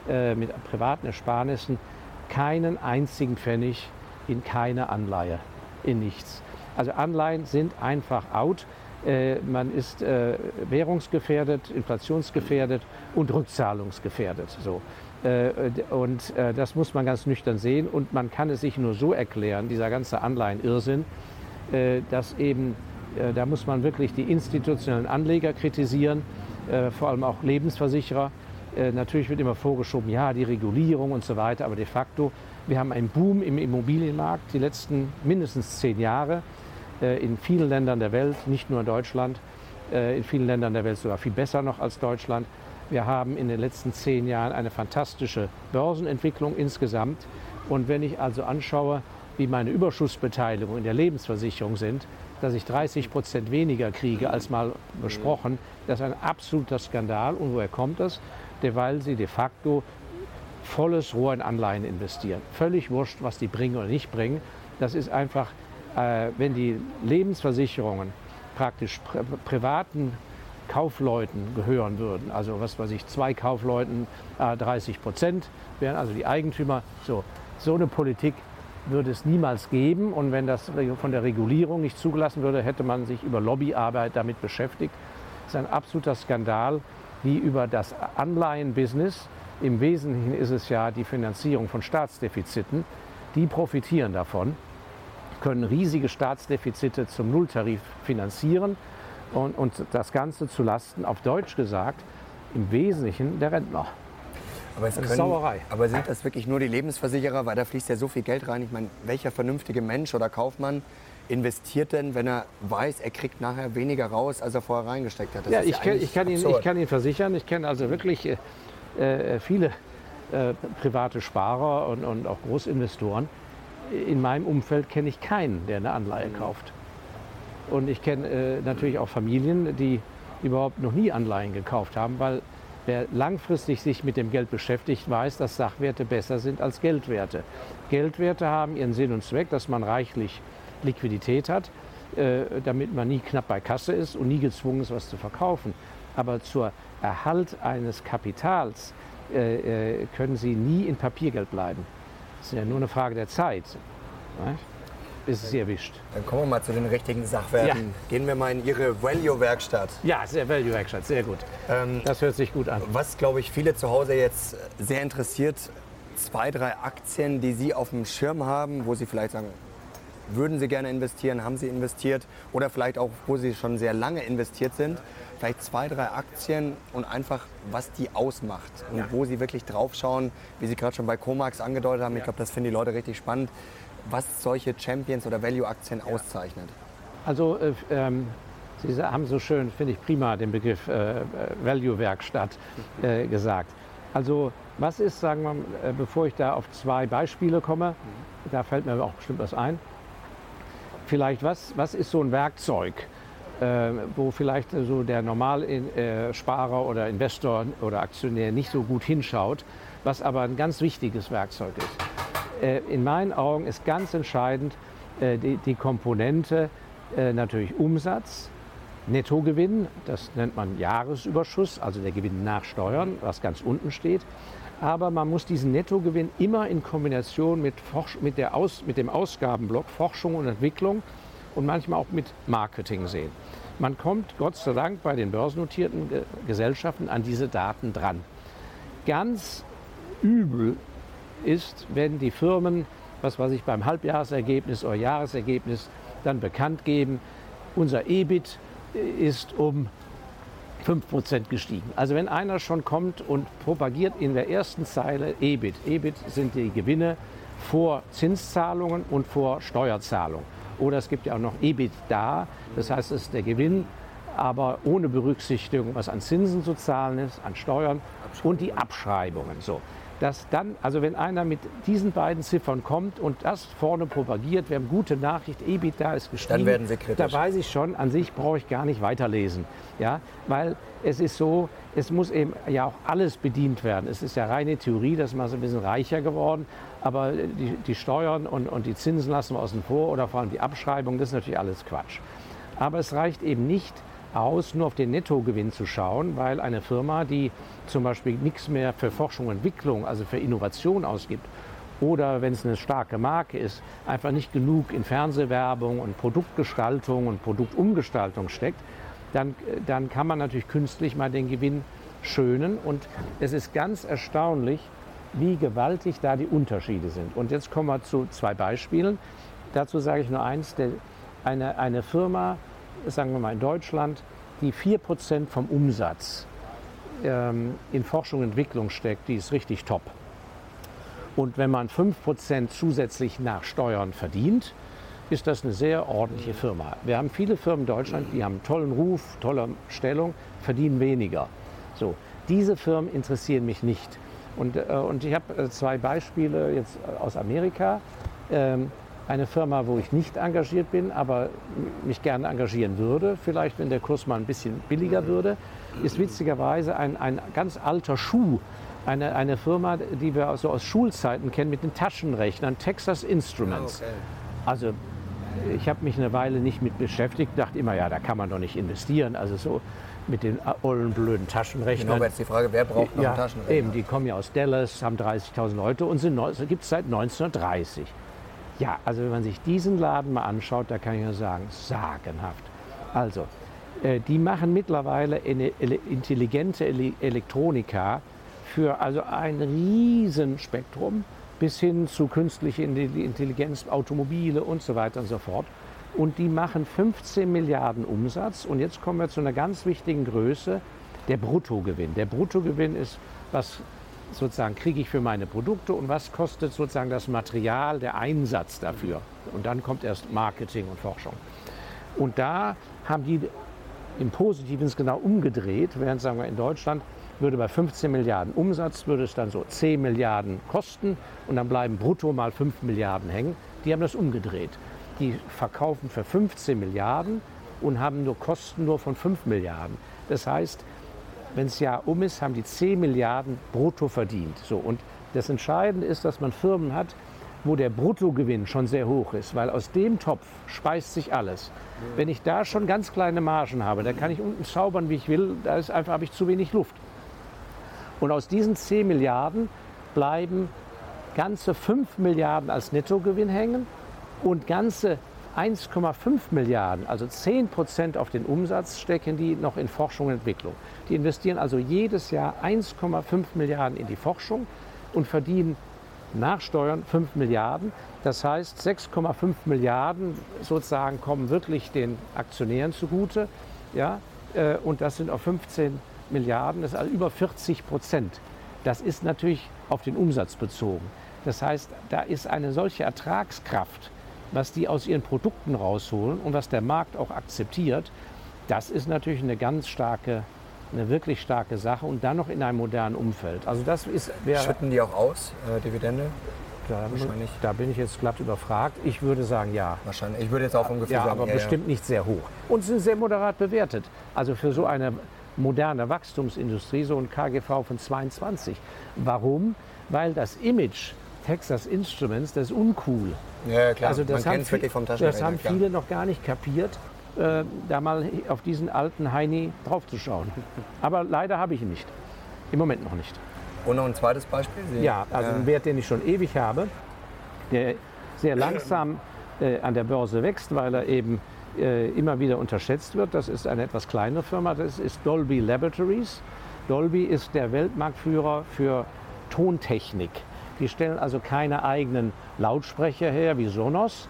äh, mit privaten Ersparnissen. Keinen einzigen Pfennig in keine Anleihe, in nichts. Also Anleihen sind einfach out. Äh, man ist äh, währungsgefährdet, inflationsgefährdet und rückzahlungsgefährdet. Äh, und das muss man ganz nüchtern sehen. Und man kann es sich nur so erklären, dieser ganze Anleihen-Irrsinn, dass eben da muss man wirklich die institutionellen Anleger kritisieren, vor allem auch Lebensversicherer. Natürlich wird immer vorgeschoben, ja, die Regulierung und so weiter, aber de facto, wir haben einen Boom im Immobilienmarkt die letzten mindestens zehn Jahre in vielen Ländern der Welt, nicht nur in Deutschland, in vielen Ländern der Welt sogar viel besser noch als Deutschland. Wir haben in den letzten zehn Jahren eine fantastische Börsenentwicklung insgesamt. Und wenn ich also anschaue, wie meine Überschussbeteiligungen in der Lebensversicherung sind, dass ich 30 Prozent weniger kriege als mal besprochen. Das ist ein absoluter Skandal. Und woher kommt das? Weil sie de facto volles Rohr in Anleihen investieren. Völlig wurscht, was die bringen oder nicht bringen. Das ist einfach, äh, wenn die Lebensversicherungen praktisch pri privaten Kaufleuten gehören würden, also was weiß ich, zwei Kaufleuten, äh, 30 Prozent wären also die Eigentümer. So, so eine Politik würde es niemals geben. Und wenn das von der Regulierung nicht zugelassen würde, hätte man sich über Lobbyarbeit damit beschäftigt. Das ist ein absoluter Skandal, wie über das Anleihenbusiness. Im Wesentlichen ist es ja die Finanzierung von Staatsdefiziten. Die profitieren davon, können riesige Staatsdefizite zum Nulltarif finanzieren und, und das Ganze zu Lasten, auf Deutsch gesagt, im Wesentlichen der Rentner. Aber, es können, Sauerei. aber sind das wirklich nur die Lebensversicherer? Weil da fließt ja so viel Geld rein. Ich meine, welcher vernünftige Mensch oder Kaufmann investiert denn, wenn er weiß, er kriegt nachher weniger raus, als er vorher reingesteckt hat? Das ja, ich, kann, ich, kann ihn, ich, kann, ihn, versichern, ich kenne also wirklich äh, äh, viele äh, private Sparer und, und, auch Großinvestoren. In meinem Umfeld kenne ich keinen, der eine Anleihe mhm. kauft. Und ich kenne äh, natürlich auch Familien, die überhaupt noch nie Anleihen gekauft haben, weil wer langfristig sich mit dem Geld beschäftigt, weiß, dass Sachwerte besser sind als Geldwerte. Geldwerte haben ihren Sinn und Zweck, dass man reichlich Liquidität hat, damit man nie knapp bei Kasse ist und nie gezwungen ist, was zu verkaufen. Aber zur Erhalt eines Kapitals äh, äh können Sie nie in Papiergeld bleiben. Das ist ja nur eine Frage der Zeit. Nicht? Bis es Sie erwischt. Dann kommen wir mal zu den richtigen Sachwerten. Ja. Gehen wir mal in Ihre Value-Werkstatt. Ja, sehr Value-Werkstatt, sehr gut. Ähm, das hört sich gut an. Was, glaube ich, viele zu Hause jetzt sehr interessiert, zwei, drei Aktien, die Sie auf dem Schirm haben, wo Sie vielleicht sagen, würden Sie gerne investieren, haben Sie investiert oder vielleicht auch, wo Sie schon sehr lange investiert sind. Vielleicht zwei, drei Aktien und einfach, was die ausmacht und ja. wo Sie wirklich drauf schauen, wie Sie gerade schon bei Comax angedeutet haben. Ja. Ich glaube, das finden die Leute richtig spannend, was solche Champions oder Value-Aktien ja. auszeichnet. Also äh, ähm, Sie haben so schön, finde ich prima, den Begriff äh, Value-Werkstatt äh, gesagt. Also was ist, sagen wir, äh, bevor ich da auf zwei Beispiele komme, mhm. da fällt mir auch bestimmt was ein vielleicht, was, was ist so ein Werkzeug, äh, wo vielleicht so der Normalsparer äh, oder Investor oder Aktionär nicht so gut hinschaut, was aber ein ganz wichtiges Werkzeug ist. Äh, in meinen Augen ist ganz entscheidend äh, die, die, Komponente natürlich Umsatz, Nettogewinn, das nennt man Jahresüberschuss, also der Gewinn nach Steuern, was ganz unten steht. Aber man muss diesen Nettogewinn immer in Kombination mit, mit, Aus mit dem Ausgabenblock Forschung und Entwicklung und manchmal auch mit Marketing sehen. Man kommt Gott sei Dank bei den börsennotierten Gesellschaften an diese Daten dran. Ganz übel ist, wenn die Firmen, was weiß ich, beim Halbjahresergebnis oder Jahresergebnis dann bekannt geben, unser EBIT ist um 5% gestiegen. Also wenn einer schon kommt und propagiert in der ersten Zeile EBIT. EBIT sind die Gewinne vor Zinszahlungen und vor Steuerzahlung. Oder es gibt ja auch noch EBITDA, das heißt, es ist der Gewinn, aber ohne Berücksichtigung, was an Zinsen zu zahlen ist, an Steuern und die Abschreibungen. So dass dann, also wenn einer mit diesen beiden Ziffern kommt und das vorne propagiert, wir haben gute Nachricht, EBITDA ist gestiegen, dann werden Sie kritisch. da weiß ich schon, an sich brauche ich gar nicht weiterlesen. Ja? Weil es ist so, es muss eben ja auch alles bedient werden. Es ist ja reine Theorie, dass man so ein bisschen reicher geworden, aber die, die Steuern und, und die Zinsen lassen wir außen vor oder vor allem die Abschreibung, das ist natürlich alles Quatsch. Aber es reicht eben nicht, aus, nur auf den Nettogewinn zu schauen, weil eine Firma, die zum Beispiel nichts mehr für Forschung und Entwicklung, also für Innovation ausgibt, oder wenn es eine starke Marke ist, einfach nicht genug in Fernsehwerbung und Produktgestaltung und Produktumgestaltung steckt, dann, dann kann man natürlich künstlich mal den Gewinn schönen. Und es ist ganz erstaunlich, wie gewaltig da die Unterschiede sind. Und jetzt kommen wir zu zwei Beispielen. Dazu sage ich nur eins, eine, eine Firma, sagen wir mal in Deutschland, die 4% vom Umsatz ähm, in Forschung und Entwicklung steckt, die ist richtig top. Und wenn man 5% zusätzlich nach Steuern verdient, ist das eine sehr ordentliche Firma. Wir haben viele Firmen in Deutschland, die haben einen tollen Ruf, tolle Stellung, verdienen weniger. So, diese Firmen interessieren mich nicht. Und, äh, und ich habe äh, zwei Beispiele jetzt aus Amerika. Ähm, eine Firma, wo ich nicht engagiert bin, aber mich gerne engagieren würde, vielleicht wenn der Kurs mal ein bisschen billiger würde, ist witzigerweise ein, ein ganz alter Schuh. Eine, eine Firma, die wir so aus Schulzeiten kennen mit den Taschenrechnern, Texas Instruments. Ah, also ich habe mich eine Weile nicht mit beschäftigt, dachte immer, ja, da kann man doch nicht investieren. Also so mit den ollen, blöden Taschenrechnern. Genau, jetzt die Frage, wer braucht noch ja, einen Taschenrechner? Eben, die kommen ja aus Dallas, haben 30.000 Leute und gibt es seit 1930. Ja, also wenn man sich diesen Laden mal anschaut, da kann ich nur sagen, sagenhaft. Also, äh, die machen mittlerweile eine intelligente Elektronika für also ein Riesenspektrum bis hin zu künstlicher Intelligenz, Automobile und so weiter und so fort. Und die machen 15 Milliarden Umsatz. Und jetzt kommen wir zu einer ganz wichtigen Größe, der Bruttogewinn. Der Bruttogewinn ist, was sozusagen kriege ich für meine Produkte und was kostet sozusagen das Material, der Einsatz dafür. Und dann kommt erst Marketing und Forschung. Und da haben die im Positiven es genau umgedreht, während sagen wir in Deutschland würde bei 15 Milliarden Umsatz, würde es dann so 10 Milliarden kosten und dann bleiben brutto mal 5 Milliarden hängen. Die haben das umgedreht. Die verkaufen für 15 Milliarden und haben nur Kosten nur von 5 Milliarden. Das heißt, wenn das Jahr um ist, haben die 10 Milliarden brutto verdient. So, und das Entscheidende ist, dass man Firmen hat, wo der Bruttogewinn schon sehr hoch ist, weil aus dem Topf speist sich alles. Wenn ich da schon ganz kleine Margen habe, da kann ich unten zaubern, wie ich will, da ist einfach habe ich zu wenig Luft. Und aus diesen 10 Milliarden bleiben ganze 5 Milliarden als Nettogewinn hängen und ganze 1,5 Milliarden, also 10 Prozent auf den Umsatz, stecken die noch in Forschung und Entwicklung. Die investieren also jedes Jahr 1,5 Milliarden in die Forschung und verdienen nach Steuern 5 Milliarden. Das heißt, 6,5 Milliarden sozusagen kommen wirklich den Aktionären zugute. Ja? Äh, und das sind auf 15 Milliarden, das ist also über 40 Prozent. Das ist natürlich auf den Umsatz bezogen. Das heißt, da ist eine solche Ertragskraft, was die aus ihren Produkten rausholen und was der Markt auch akzeptiert, das ist natürlich eine ganz starke, eine wirklich starke Sache und dann noch in einem modernen Umfeld. Also das ist, wäre, Schütten die auch aus, äh, Dividende? Da, Wahrscheinlich. da bin ich jetzt glatt überfragt. Ich würde sagen, ja. Wahrscheinlich. Ich würde jetzt auch ungefähr ja, sagen, aber ja, bestimmt ja. nicht sehr hoch. Und sind sehr moderat bewertet. Also für so eine moderne Wachstumsindustrie so ein KGV von 22. Warum? Weil das Image Texas Instruments, das ist uncool. Ja, klar. Also das, haben, viel, das haben viele noch gar nicht kapiert, äh, da mal auf diesen alten Heini draufzuschauen. Aber leider habe ich ihn nicht. Im Moment noch nicht. Und noch ein zweites Beispiel? Sie, ja, also äh, ein Wert, den ich schon ewig habe, der sehr langsam äh, an der Börse wächst, weil er eben äh, immer wieder unterschätzt wird. Das ist eine etwas kleinere Firma, das ist Dolby Laboratories. Dolby ist der Weltmarktführer für Tontechnik. Die stellen also keine eigenen Lautsprecher her wie Sonos,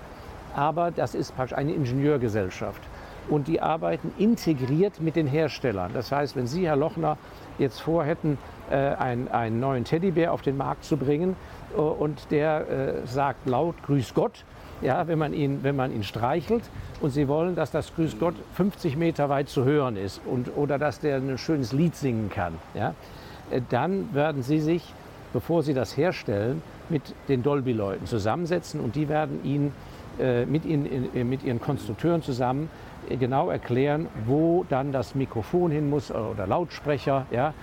aber das ist praktisch eine Ingenieurgesellschaft. Und die arbeiten integriert mit den Herstellern. Das heißt, wenn Sie, Herr Lochner, jetzt vorhätten, äh, einen, einen neuen Teddybär auf den Markt zu bringen äh, und der äh, sagt laut Grüß Gott, ja, wenn, man ihn, wenn man ihn streichelt und Sie wollen, dass das Grüß Gott 50 Meter weit zu hören ist und, oder dass der ein schönes Lied singen kann, ja, äh, dann werden Sie sich bevor sie das herstellen, mit den Dolby-Leuten zusammensetzen und die werden ihnen äh, mit, ihnen, äh, mit ihren Konstrukteuren zusammen äh, genau erklären, wo dann das Mikrofon hin muss oder Lautsprecher, ja,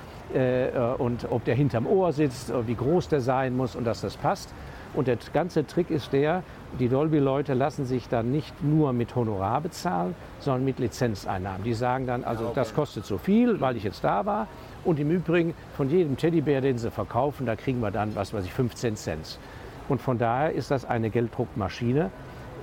und ob der hinterm Ohr sitzt, wie groß der sein muss und dass das passt. Und der ganze Trick ist der, die Dolby-Leute lassen sich dann nicht nur mit Honorar bezahlen, sondern mit Lizenzeinnahmen. Die sagen dann, also das kostet so viel, weil ich jetzt da war. Und im Übrigen von jedem Teddybär, den sie verkaufen, da kriegen wir dann, was weiß ich, 15 Cent. Und von daher ist das eine Gelddruckmaschine.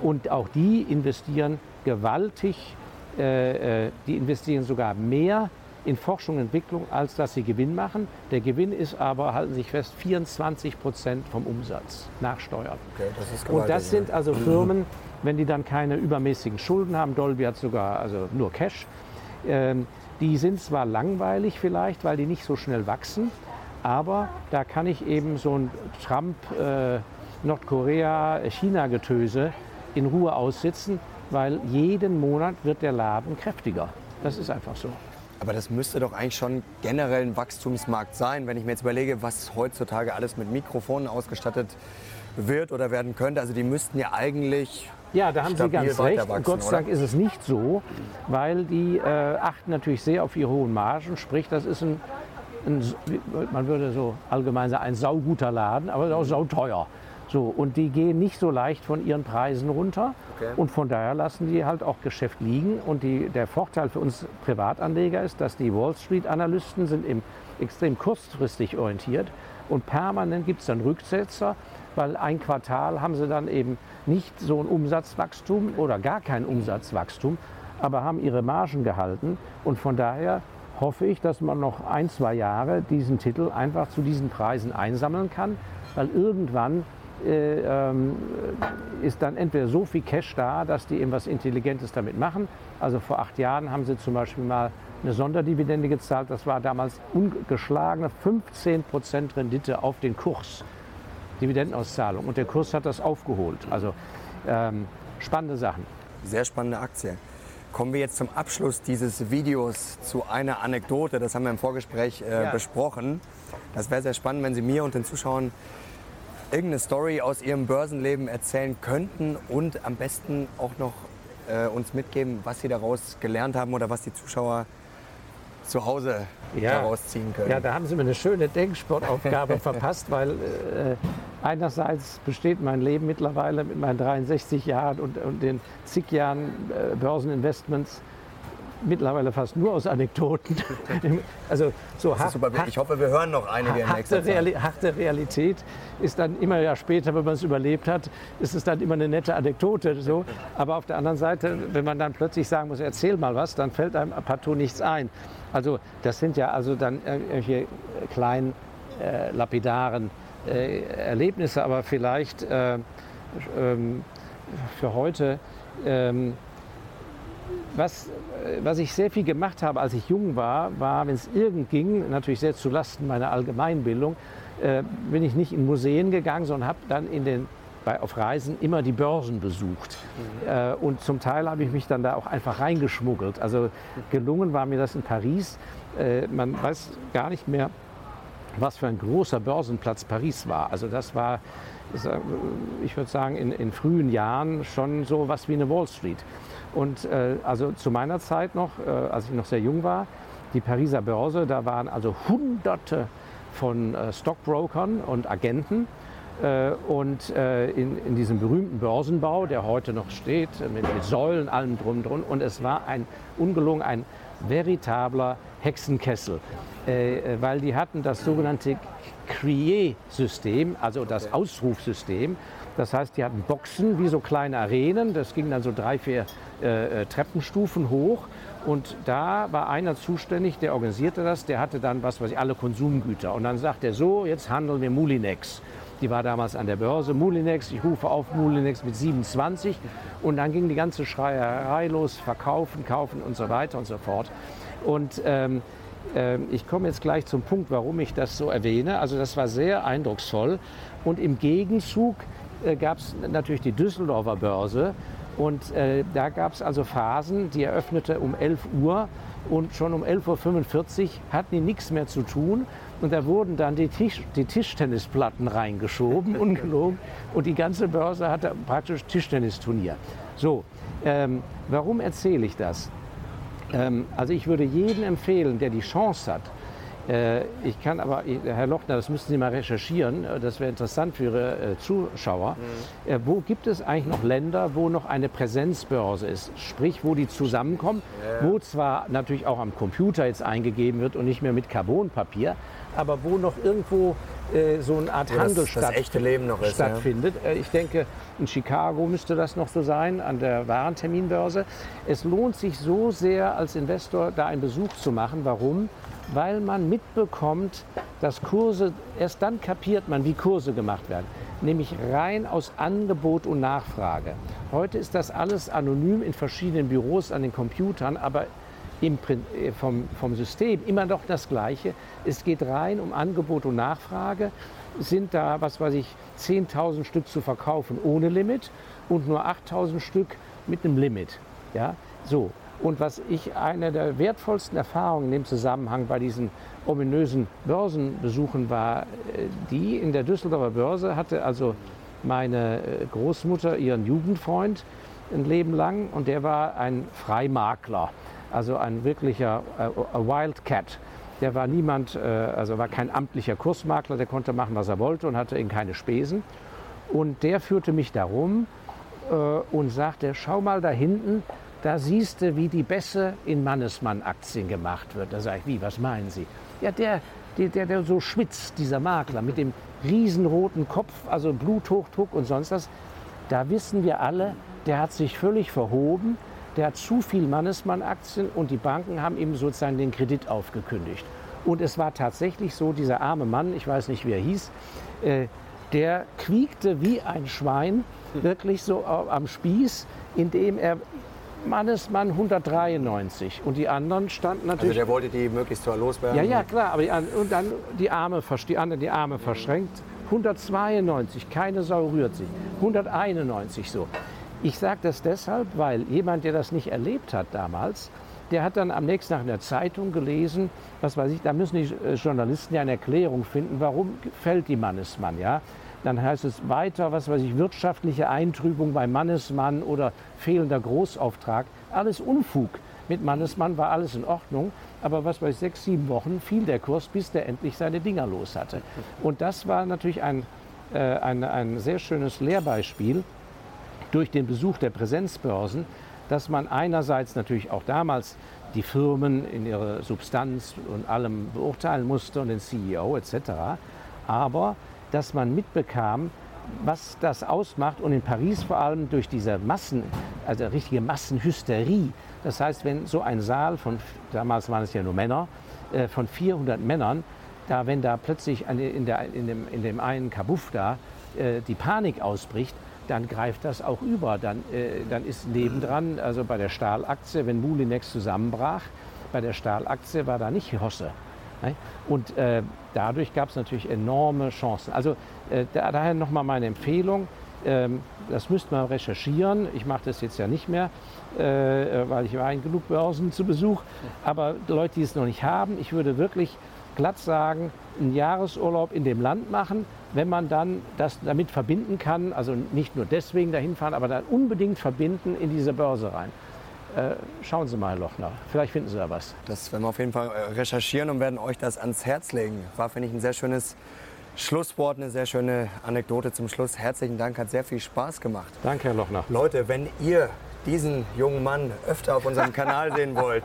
Und auch die investieren gewaltig, äh, äh die investieren sogar mehr in Forschung und Entwicklung, als dass sie Gewinn machen. Der Gewinn ist aber, halten Sie sich fest, 24 Prozent vom Umsatz nach Steuern. Okay, das und das sind also Firmen, wenn die dann keine übermäßigen Schulden haben, Dolby hat sogar also nur Cash, ähm, die sind zwar langweilig vielleicht, weil die nicht so schnell wachsen, aber da kann ich eben so ein Trump, äh, Nordkorea, China-Getöse in Ruhe aussitzen, weil jeden Monat wird der Laden kräftiger. Das ist einfach so. Aber das müsste doch eigentlich schon generell ein Wachstumsmarkt sein, wenn ich mir jetzt überlege, was heutzutage alles mit Mikrofonen ausgestattet wird oder werden könnte. Also die müssten ja eigentlich ja, da haben Sie ganz recht. Gott sei Dank ist es nicht so, weil die äh, achten natürlich sehr auf ihre hohen Margen. Sprich, das ist ein, ein, man würde so allgemein sagen, ein sauguter Laden, aber auch sauteuer. So, und die gehen nicht so leicht von ihren Preisen runter. Okay. Und von daher lassen die halt auch Geschäft liegen. Und die, der Vorteil für uns Privatanleger ist, dass die Wall Street-Analysten sind im extrem kurzfristig orientiert. Und permanent gibt es dann Rücksetzer, weil ein Quartal haben sie dann eben nicht so ein Umsatzwachstum oder gar kein Umsatzwachstum, aber haben ihre Margen gehalten. Und von daher hoffe ich, dass man noch ein, zwei Jahre diesen Titel einfach zu diesen Preisen einsammeln kann, weil irgendwann äh, ähm, ist dann entweder so viel Cash da, dass die eben was Intelligentes damit machen. Also vor acht Jahren haben sie zum Beispiel mal eine Sonderdividende gezahlt. Das war damals ungeschlagene 15 Prozent Rendite auf den Kurs. Dividendenauszahlung. Und der Kurs hat das aufgeholt. Also ähm, spannende Sachen. Sehr spannende Aktie. Kommen wir jetzt zum Abschluss dieses Videos zu einer Anekdote. Das haben wir im Vorgespräch äh, ja. besprochen. Das wäre sehr spannend, wenn Sie mir und den Zuschauern irgendeine Story aus Ihrem Börsenleben erzählen könnten und am besten auch noch äh, uns mitgeben, was Sie daraus gelernt haben oder was die Zuschauer zu Hause ja. daraus ziehen können. Ja, da haben Sie mir eine schöne Denksportaufgabe verpasst, weil äh, einerseits besteht mein Leben mittlerweile mit meinen 63 Jahren und, und den zig Jahren äh, Börseninvestments mittlerweile fast nur aus Anekdoten. also so hart, ich hoffe, wir hören noch einige in nächster Zeit. Reali harte Realität ist dann immer ja später, wenn man es überlebt hat, ist es dann immer eine nette Anekdote. So. Aber auf der anderen Seite, wenn man dann plötzlich sagen muss, erzähl mal was, dann fällt einem partout nichts ein. Also das sind ja also dann irgendwelche kleinen äh, lapidaren äh, Erlebnisse, aber vielleicht äh, ähm, für heute ähm, was, was ich sehr viel gemacht habe, als ich jung war, war, wenn es irgend ging, natürlich sehr zulasten meiner Allgemeinbildung, äh, bin ich nicht in Museen gegangen, sondern habe dann in den, bei, auf Reisen immer die Börsen besucht. Mhm. Äh, und zum Teil habe ich mich dann da auch einfach reingeschmuggelt. Also gelungen war mir das in Paris. Äh, man weiß gar nicht mehr, was für ein großer Börsenplatz Paris war. Also das war, ich würde sagen, in, in frühen Jahren schon so was wie eine Wall Street. Und äh, also zu meiner Zeit noch, äh, als ich noch sehr jung war, die Pariser Börse, da waren also hunderte von äh, Stockbrokern und Agenten. Äh, und äh, in, in, diesem berühmten Börsenbau, der heute noch steht, mit, mit Säulen, allem drum drum. Und es war ein ungelungen, ein veritabler Hexenkessel, äh, weil die hatten das sogenannte Crier-System, also das Ausrufsystem. Das heißt, die hatten Boxen wie so kleine Arenen. Das ging dann so drei, vier äh, äh, Treppenstufen hoch. Und da war einer zuständig, der organisierte das. Der hatte dann, was weiß ich, alle Konsumgüter. Und dann sagt er so, jetzt handeln wir Mulinex. Die war damals an der Börse. Mulinex, ich rufe auf Mulinex mit 27. Und dann ging die ganze Schreierei los, verkaufen, kaufen und so weiter und so fort. Und ähm, äh, ich komme jetzt gleich zum Punkt, warum ich das so erwähne. Also das war sehr eindrucksvoll. Und im Gegenzug äh, gab es natürlich die Düsseldorfer Börse. Und äh, da gab es also Phasen, die eröffnete um 11 Uhr und schon um 11.45 Uhr hatten die nichts mehr zu tun. Und da wurden dann die, Tisch, die Tischtennisplatten reingeschoben, ungelogen. Und die ganze Börse hatte praktisch Tischtennisturnier. So, ähm, warum erzähle ich das? Ähm, also ich würde jedem empfehlen, der die Chance hat, äh, ich kann aber, Herr Lochner, das müssten Sie mal recherchieren, äh, das wäre interessant für Ihre äh, Zuschauer. Mhm. Wo gibt es eigentlich noch Länder, wo noch eine Präsenzbörse ist? Sprich, wo die zusammenkommen, ja. wo zwar natürlich auch am Computer jetzt eingegeben wird und nicht mehr mit Carbonpapier, aber wo noch irgendwo so eine Art Handel statt, ist, stattfindet. Ja. Ich denke, in Chicago müsste das noch so sein, an der Warenterminbörse. Es lohnt sich so sehr als Investor, da einen Besuch zu machen. Warum? weil man mitbekommt, dass Kurse, erst dann kapiert man, wie Kurse gemacht werden, nämlich rein aus Angebot und Nachfrage. Heute ist das alles anonym in verschiedenen Büros an den Computern, aber im, äh, vom, vom System immer noch das Gleiche. Es geht rein um Angebot und Nachfrage. Sind da, was weiß ich, 10.000 Stück zu verkaufen ohne Limit und nur 8.000 Stück mit einem Limit. Ja, so. Und was ich eine der wertvollsten Erfahrungen in dem Zusammenhang bei diesen ominösen Börsenbesuchen war, äh, die in der Düsseldorfer Börse hatte also meine äh, Großmutter ihren Jugendfreund ein Leben lang und der war ein Freimakler, also ein wirklicher äh, Wildcat. Der war niemand, also war kein amtlicher Kursmakler, der konnte machen, was er wollte und hatte eben keine Spesen. Und der führte mich darum und sagte, schau mal da hinten, da siehst du, wie die Bässe in Mannesmann-Aktien gemacht wird. Da sage ich, wie, was meinen Sie? Ja, der, der, der, der so schwitzt, dieser Makler, mit dem riesenroten Kopf, also Bluthochdruck und sonst was. Da wissen wir alle, der hat sich völlig verhoben, der hat zu viel Mannesmann-Aktien und die Banken haben ihm sozusagen den Kredit aufgekündigt. Und es war tatsächlich so, dieser arme Mann, ich weiß nicht, wie er hieß, äh, der quiekte wie ein Schwein, wirklich so am Spieß, indem er Mannesmann 193 und die anderen standen Also natürlich. der wollte die möglichst zwar loswerden. ja, ja, klar, aber die, und dann die Arme, die anderen die Arme verschränkt. 192, keine Sau rührt sich. 191 so. Ich sage das deshalb, weil jemand, der das nicht erlebt hat damals, der hat dann am nächsten Tag in der Zeitung gelesen, was weiß ich, da müssen die äh, Journalisten ja eine Erklärung finden, warum fällt die Mannesmann, ja. Dann heißt es weiter, was weiß ich, wirtschaftliche Eintrübung bei Mannesmann oder fehlender Großauftrag. Alles Unfug. Mit Mannesmann war alles in Ordnung, aber was weiß ich, sechs, sieben Wochen fiel der Kurs, bis der endlich seine Dinger los hatte. Und das war natürlich ein, äh, ein, ein sehr schönes Lehrbeispiel, durch den Besuch der Präsenzbörsen, dass man einerseits natürlich auch damals die Firmen in ihrer Substanz und allem beurteilen musste und den CEO etc., aber dass man mitbekam, was das ausmacht und in Paris vor allem durch diese Massen, also richtige Massenhysterie. Das heißt, wenn so ein Saal von, damals waren es ja nur Männer, äh, von 400 Männern, da wenn da plötzlich in, der, in, dem, in dem einen Kabuff da äh, die Panik ausbricht, dann greift das auch über. Dann, äh, dann ist nebendran, also bei der Stahlaktie, wenn Mulinex zusammenbrach, bei der Stahlaktie war da nicht Hosse. ne? Und äh, dadurch gab es natürlich enorme Chancen. Also äh, da, daher nochmal meine Empfehlung, ähm, das müsste man recherchieren. Ich mache das jetzt ja nicht mehr, äh, weil ich war in genug Börsen zu Besuch. Aber Leute, die es noch nicht haben, ich würde wirklich glatt sagen, einen Jahresurlaub in dem Land machen, wenn man dann das damit verbinden kann, also nicht nur deswegen dahin fahren, aber dann unbedingt verbinden in diese Börse rein. Äh, schauen Sie mal, Herr Lochner, vielleicht finden Sie da was. Das werden wir auf jeden Fall äh, recherchieren und werden euch das ans Herz legen. War, finde ich, ein sehr schönes Schlusswort, eine sehr schöne Anekdote zum Schluss. Herzlichen Dank, hat sehr viel Spaß gemacht. Danke, Herr Lochner. Leute, wenn ihr diesen jungen Mann öfter auf unserem Kanal sehen wollt,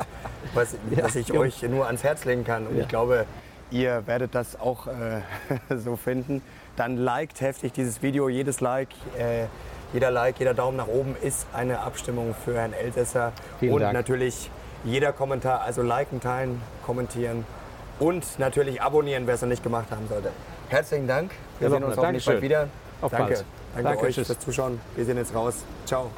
was, was ich ja. euch nur ans Herz legen kann, und Ja. ich glaube, ihr werdet das auch äh, so finden, dann liked heftig dieses Video. Jedes Like, äh, jeder Like, jeder Daumen nach oben ist eine Abstimmung für Herrn Elsässer. Vielen und Dank. natürlich jeder Kommentar, also liken, teilen, kommentieren und natürlich abonnieren, wer es noch nicht gemacht haben sollte. Herzlichen Dank. Wir Herr sehen uns Lochner, hoffentlich bald wieder. Auf Danke. bald. Danke Danke, euch tschüss. fürs Zuschauen. Wir sehen jetzt raus. Ciao.